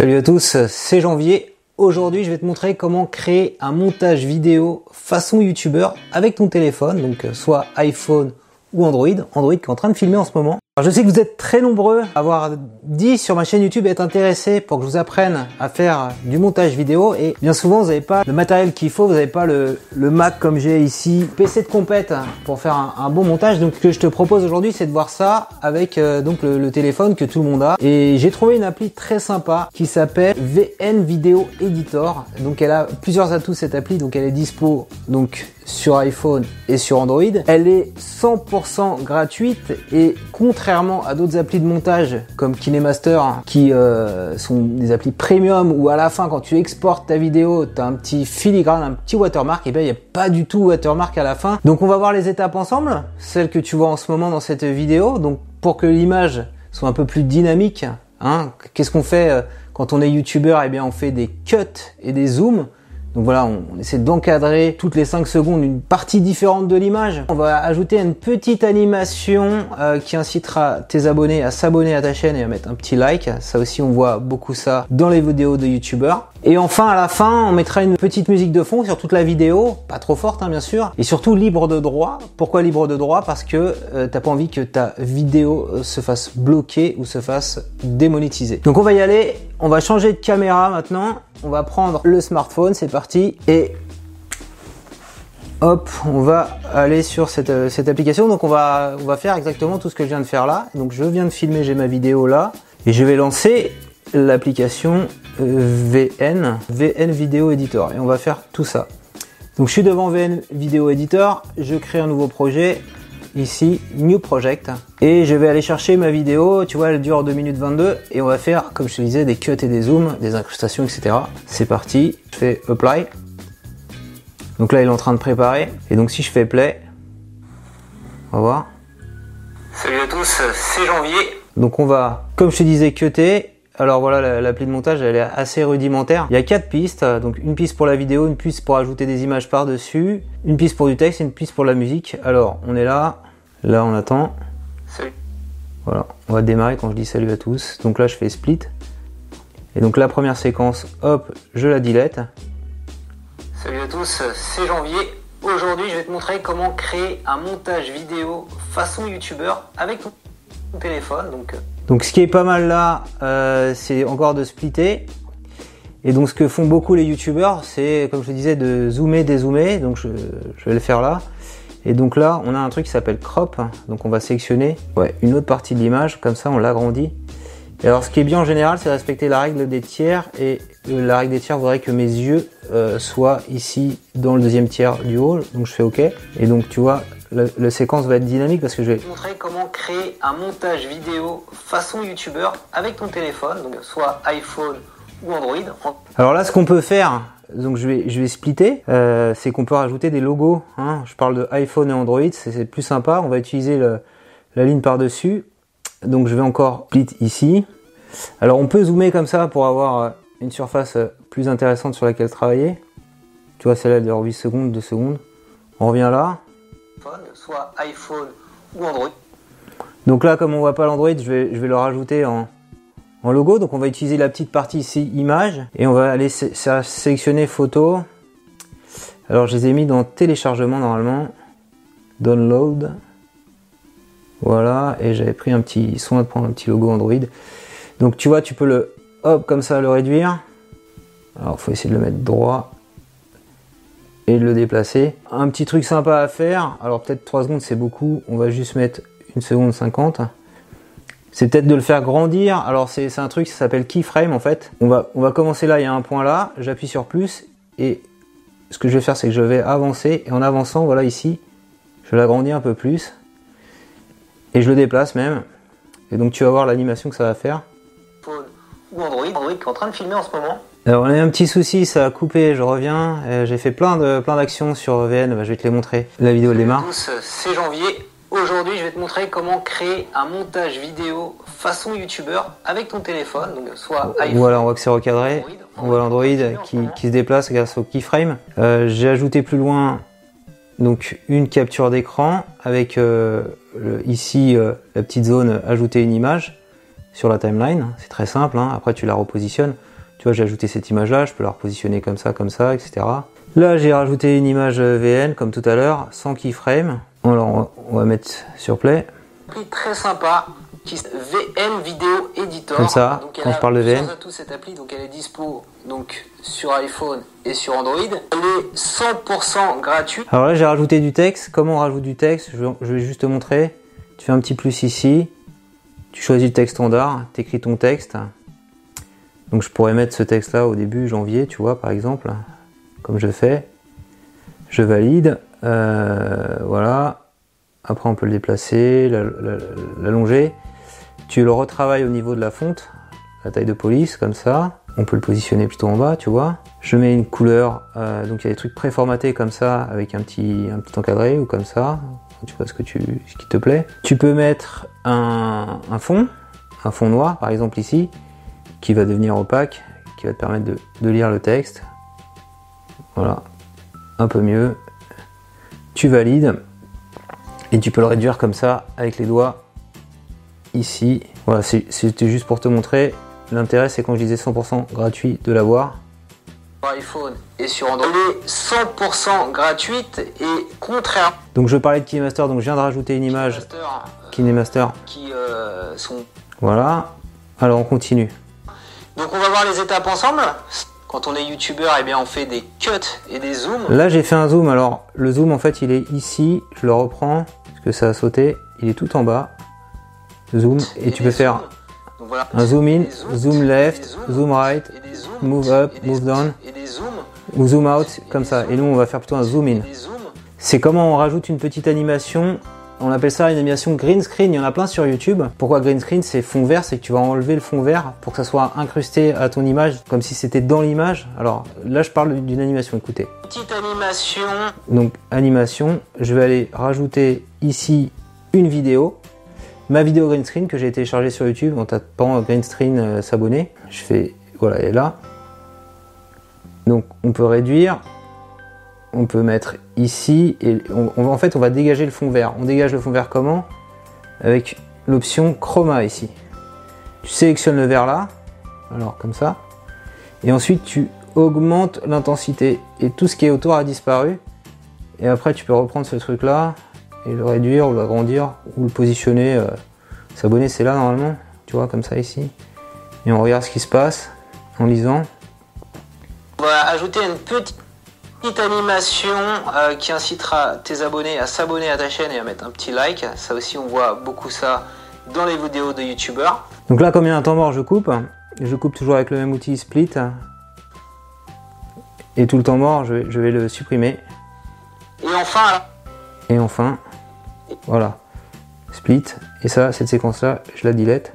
Salut à tous, c'est Janvier. Aujourd'hui, je vais te montrer comment créer un montage vidéo façon youtubeur avec ton téléphone, donc soit iPhone ou Android. Android qui est en train de filmer en ce moment. Alors je sais que vous êtes très nombreux à avoir dit sur ma chaîne YouTube être intéressés pour que je vous apprenne à faire du montage vidéo et bien souvent vous n'avez pas le matériel qu'il faut, vous n'avez pas le, Mac comme j'ai ici, PC de compète pour faire un, bon montage. Donc ce que je te propose aujourd'hui c'est de voir ça avec euh, donc le, téléphone que tout le monde a et j'ai trouvé une appli très sympa qui s'appelle VN Video Editor. Donc elle a plusieurs atouts cette appli, donc elle est dispo donc sur iPhone et sur Android. Elle est 100% gratuite et contrairement à d'autres applis de montage comme KineMaster qui euh, sont des applis premium où à la fin quand tu exportes ta vidéo, tu as un petit filigrane, un petit watermark et bien il n'y a pas du tout watermark à la fin. Donc on va voir les étapes ensemble, celles que tu vois en ce moment dans cette vidéo. Donc pour que l'image soit un peu plus dynamique, hein, qu'est-ce qu'on fait euh, quand on est youtubeur? Eh bien on fait des cuts et des zooms. Donc voilà, on, essaie d'encadrer toutes les 5 secondes une partie différente de l'image. On va ajouter une petite animation euh, qui incitera tes abonnés à s'abonner à ta chaîne et à mettre un petit like. Ça aussi, on voit beaucoup ça dans les vidéos de youtubeurs. Et enfin, à la fin, on mettra une petite musique de fond sur toute la vidéo, pas trop forte hein, bien sûr, et surtout libre de droit. Pourquoi libre de droit? Parce que euh, t'as pas envie que ta vidéo euh, se fasse bloquer ou se fasse démonétiser. Donc on va y aller, on va changer de caméra maintenant, on va prendre le smartphone, c'est parti, et hop, on va aller sur cette, euh, application. Donc on va, on va faire exactement tout ce que je viens de faire là. Donc je viens de filmer, j'ai ma vidéo là, et je vais lancer l'application VN, VN Video Editor. Et on va faire tout ça. Donc je suis devant VN Video Editor, je crée un nouveau projet, ici New Project, et je vais aller chercher ma vidéo, tu vois elle dure 2 minutes 22, et on va faire, comme je te disais, des cuts et des zooms, des incrustations, etc. C'est parti, je fais Apply. Donc là il est en train de préparer, et donc si je fais Play, on va voir. Salut à tous, c'est Janvier. Donc on va, comme je te disais, cutter, alors voilà, l'appli de montage, elle est assez rudimentaire. Il y a quatre pistes, donc une piste pour la vidéo, une piste pour ajouter des images par-dessus, une piste pour du texte et une piste pour la musique. Alors, on est là, là on attend. Salut. Voilà, on va démarrer quand je dis salut à tous. Donc là, je fais split. Et donc la première séquence, hop, je la dilette. Salut à tous, c'est Janvier. Aujourd'hui, je vais te montrer comment créer un montage vidéo façon youtubeur avec ton téléphone. Donc donc ce qui est pas mal là, euh, c'est encore de splitter. Et donc ce que font beaucoup les youtubeurs, c'est comme je disais de zoomer, dézoomer. Donc je, je, vais le faire là. Et donc là, on a un truc qui s'appelle crop. Donc on va sélectionner ouais, une autre partie de l'image, comme ça on l'agrandit. Et alors ce qui est bien en général, c'est respecter la règle des tiers. Et euh, la règle des tiers voudrait que mes yeux euh, soient ici dans le deuxième tiers du haut. Donc je fais OK. Et donc tu vois, le, le, séquence va être dynamique parce que je vais montrer comment créer un montage vidéo façon youtubeur avec ton téléphone, donc soit iPhone ou Android. Alors là, ce qu'on peut faire, donc je vais, je vais splitter, euh, c'est qu'on peut rajouter des logos. Hein. Je parle de iPhone et Android, c'est plus sympa. On va utiliser le, la ligne par-dessus. Donc je vais encore split ici. Alors on peut zoomer comme ça pour avoir une surface plus intéressante sur laquelle travailler. Tu vois, celle-là dure 8 secondes, 2 secondes. On revient là, soit iPhone ou Android. Donc là, comme on voit pas l'Android, je vais, le rajouter en, en, logo. Donc on va utiliser la petite partie ici, image, et on va aller sélectionner photo. Alors je les ai mis dans téléchargement normalement, download. Voilà, et j'avais pris un petit soin de prendre un petit logo Android. Donc tu vois, tu peux le hop comme ça le réduire. Alors faut essayer de le mettre droit et de le déplacer. Un petit truc sympa à faire, alors peut-être 3 secondes c'est beaucoup, on va juste mettre 1 seconde 50. C'est peut-être de le faire grandir, alors c'est un truc qui s'appelle keyframe en fait. On va, on va commencer là, il y a un point là, j'appuie sur plus et ce que je vais faire c'est que je vais avancer et en avançant, voilà ici, je l'agrandis un peu plus et je le déplace même. Et donc tu vas voir l'animation que ça va faire. Ou Android, Android qui est en train de filmer en ce moment. Alors on a eu un petit souci, ça a coupé, je reviens. J'ai fait plein de plein d'actions sur VN, bah, je vais te les montrer. La vidéo démarre. C'est janvier. Aujourd'hui, je vais te montrer comment créer un montage vidéo façon youtubeur avec ton téléphone, donc soit iPhone. Voilà, on voit que c'est recadré. On voit l'Android qui, qui, se déplace grâce au keyframe. Euh, J'ai ajouté plus loin donc une capture d'écran avec euh, le, ici euh, la petite zone ajouter une image. sur la timeline. C'est très simple. hein. Après, tu la repositionnes. Tu vois, j'ai ajouté cette image-là, je peux la repositionner comme ça, comme ça, etc. Là, j'ai rajouté une image VN, comme tout à l'heure, sans keyframe. Alors, on va- mettre sur play. appli très sympa qui VN Video Editor. Comme ça, Donc, quand elle je parle de VN. atouts, cette appli, donc elle est dispo donc sur iPhone et sur Android. Elle est 100% gratuite. Alors là, j'ai rajouté du texte. Comment on rajoute du texte? Je vais juste te montrer. Tu fais un petit plus ici. Tu choisis le texte standard. Tu écris ton texte. Donc je pourrais mettre ce texte-là au début janvier, tu vois, par exemple. Comme je fais. Je valide. Euh, voilà. Après, on peut le déplacer, la- la- l'allonger. Tu le retravailles au niveau de la fonte, la taille de police, comme ça. On peut le positionner plutôt en bas, tu vois. Je mets une couleur, euh, donc il y a des trucs préformatés comme ça, avec un petit, un petit encadré ou comme ça. Tu vois ce, que tu, ce qui te plaît. Tu peux mettre un, un fond, un fond noir par exemple ici, qui va devenir opaque, qui va te permettre de, de lire le texte. Voilà, un peu mieux. Tu valides et tu peux le réduire comme ça avec les doigts ici. Voilà, c'était juste pour te montrer. L'intérêt, c'est quand je disais 100% gratuit de l'avoir. Sur iPhone et sur Android. Elle est 100% gratuite et contrairement Donc je parlais de KeyMaster, donc je viens de rajouter une image euh, KineMaster. qui euh, sont. Voilà. Alors on continue. Donc on va voir les étapes ensemble. Quand on est youtubeur, eh bien on fait des cuts et des zooms. Là j'ai fait un zoom. Alors le zoom en fait il est ici. Je le reprends parce que ça a sauté. Il est tout en bas. Zoom et tu peux faire zooms. Donc voilà. un zoom in, zooms, zoom left, zooms, zoom right zooms, move up, move down. Ou zoom out comme ça. Et nous on va faire plutôt un zoom in. C'est comment on rajoute une petite animation. On appelle ça une animation green screen. Il y en a plein sur YouTube. Pourquoi green screen? C'est fond vert, c'est que tu vas enlever le fond vert pour que ça soit incrusté à ton image, comme si c'était dans l'image. Alors là, je parle d'une animation. Écoutez. Petite animation. Donc animation, je vais aller rajouter ici une vidéo. Ma vidéo green screen que j'ai téléchargée sur YouTube en tapant green screen euh, s'abonner. Je fais voilà, elle est là. Donc on peut réduire, on peut mettre ici et on, en fait on va dégager le fond vert. On dégage le fond vert comment? Avec l'option chroma ici. Tu sélectionnes le vert là, alors comme ça, et ensuite tu augmentes l'intensité et tout ce qui est autour a disparu. Et après tu peux reprendre ce truc là et le réduire ou l'agrandir ou le positionner. euh, S'abonner c'est là normalement, tu vois comme ça ici. Et on regarde ce qui se passe en lisant. On va ajouter une petite petite animation euh, qui incitera tes abonnés à s'abonner à ta chaîne et à mettre un petit like. Ça aussi, on voit beaucoup ça dans les vidéos de youtubeurs. Donc là, comme il y a un temps mort, je coupe. Je coupe toujours avec le même outil split. Et tout le temps mort, je vais, je vais le supprimer. Et enfin, Et enfin, voilà, split. Et ça, cette séquence-là, je la delete.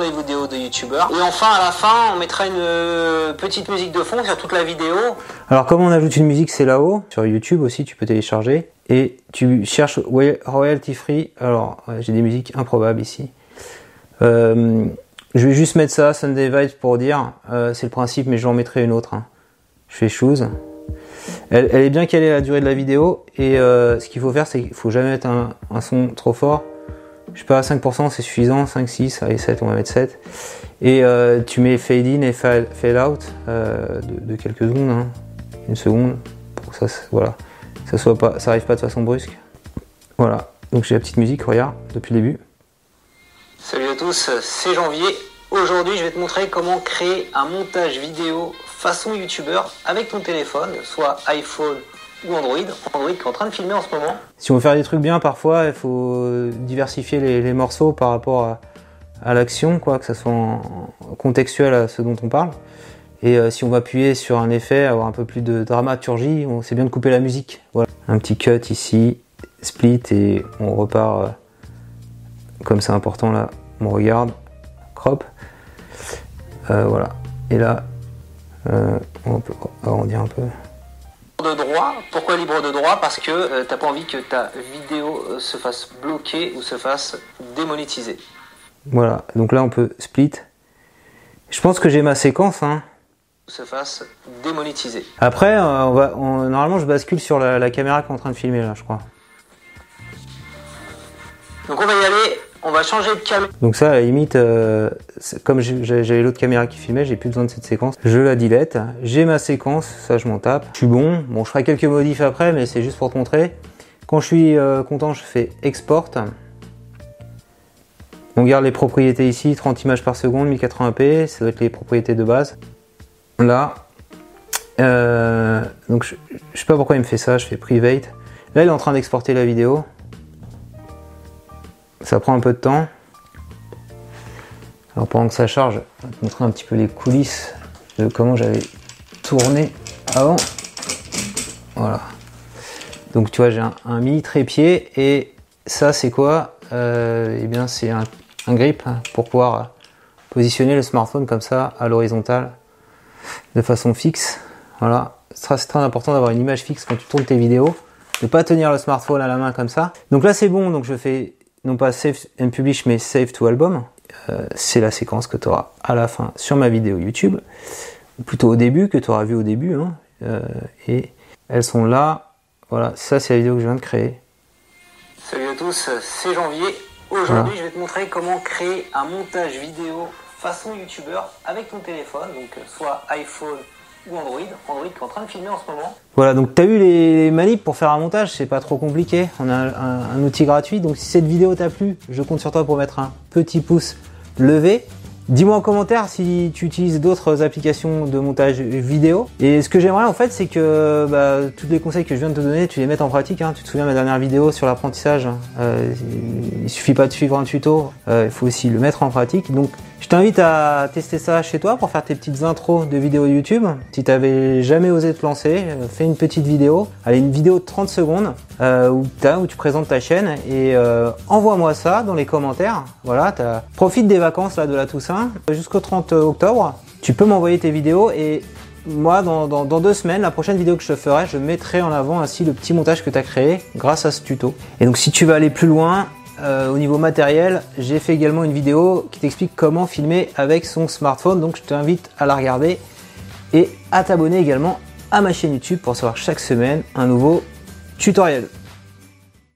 Les vidéos de youtubeurs. Et enfin, à la fin, on mettra une euh, petite musique de fond sur toute la vidéo. Alors, comment on ajoute une musique, c'est là-haut. Sur YouTube aussi, tu peux télécharger. Et tu cherches roy- royalty free. Alors, j'ai des musiques improbables ici. Euh, je vais juste mettre ça, Sunday Vibes, pour dire. euh, c'est le principe, mais j'en mettrai une autre. hein. Je fais choose. Elle, est bien calée à la durée de la vidéo. Et ce qu'il faut faire, c'est qu'il faut jamais mettre un son trop fort. Je sais pas, 5% c'est suffisant. 5, 6, allez 7, on va mettre 7. Et euh, tu mets fade in et fade, out euh, de, quelques secondes. hein. Une seconde. Pour que ça, voilà. ça soit pas, ça arrive pas de façon brusque. Voilà. Donc j'ai la petite musique, regarde, depuis le début. Salut à tous, c'est Janvier. Aujourd'hui, je vais te montrer comment créer un montage vidéo façon youtubeur avec ton téléphone, soit iPhone ou Android. Android qui est en train de filmer en ce moment. Si on veut faire des trucs bien, parfois, il faut diversifier les, morceaux par rapport à, l'action, quoi, que ça soit en- contextuel à ce dont on parle. Et euh, si on va appuyer sur un effet, avoir un peu plus de dramaturgie, on c'est bien de couper la musique. Un petit cut ici, split et on repart. euh, comme c'est important là, on regarde, crop. Euh, voilà. Et là, on peut arrondir un peu. De droit. Pourquoi libre de droit? Parce que euh, t'as pas envie que ta vidéo euh, se fasse bloquer ou se fasse démonétiser. Voilà. Donc là, on peut split. Je pense que j'ai ma séquence. Hein. Se fasse démonétiser. Après, euh, on va, on- normalement, je bascule sur la, la caméra qui est en train de filmer là, je crois. Donc on va y aller on va changer de caméra. Donc ça, à la limite, euh, comme j'avais l'autre caméra qui filmait, j'ai plus besoin de cette séquence. Je la delete. J'ai ma séquence, ça je m'en tape. Je suis bon. Bon, je ferai quelques modifs après, mais c'est juste pour te montrer. Quand je suis euh, content, je fais export. On garde les propriétés ici, 30 images par seconde, 1080p, ça doit être les propriétés de base. Là, euh, donc je, je sais pas pourquoi il me fait ça, je fais private. Là, il est en train d'exporter la vidéo. Ça prend un peu de temps. Alors pendant que ça charge, je vais te montrer un petit peu les coulisses de comment j'avais tourné avant. Voilà. Donc tu vois, j'ai un, mini trépied et ça c'est quoi? Euh, Eh bien c'est un, un grip pour pouvoir positionner le smartphone comme ça à l'horizontale de façon fixe. Voilà. C'est très- c'est très important d'avoir une image fixe quand tu tournes tes vidéos, de pas tenir le smartphone à la main comme ça. Donc là c'est bon, donc je fais non pas save and publish mais save to album. Euh, c'est la séquence que tu auras à la fin sur ma vidéo YouTube, ou plutôt au début que tu auras vu au début. hein. Euh, et elles sont là. Voilà, ça c'est la vidéo que je viens de créer. Salut à tous, c'est Janvier. Aujourd'hui, je vais te montrer comment créer un montage vidéo façon youtubeur avec ton téléphone, donc euh, soit iPhone ou Android. Android qui est en train de filmer en ce moment. Voilà, donc tu as vu les, manips pour faire un montage, c'est pas trop compliqué. On a un outil gratuit. Donc si cette vidéo t'a plu, je compte sur toi pour mettre un petit pouce levé. Dis-moi en commentaire si tu utilises d'autres applications de montage vidéo. Et ce que j'aimerais en fait, c'est que bah, tous les conseils que je viens de te donner, tu les mettes en pratique. hein. Tu te souviens de ma dernière vidéo sur l'apprentissage hein. Euh, Il suffit pas de suivre un tuto, euh, il faut aussi le mettre en pratique. Donc je t'invite à tester ça chez toi pour faire tes petites intros de vidéos YouTube. Si t'avais jamais osé te lancer, euh, fais une petite vidéo. Allez, une vidéo de 30 secondes euh, où, tu présentes ta chaîne et euh, envoie-moi ça dans les commentaires. Voilà, profite des vacances là de la Toussaint jusqu'au 30 octobre. Tu peux m'envoyer tes vidéos et moi, dans, deux semaines, la prochaine vidéo que je ferai, je mettrai en avant ainsi le petit montage que tu as créé grâce à ce tuto. Et donc, si tu veux aller plus loin, euh, au niveau matériel, j'ai fait également une vidéo qui t'explique comment filmer avec son smartphone. Donc, je t'invite à la regarder et à t'abonner également à ma chaîne YouTube pour savoir chaque semaine un nouveau tutoriel.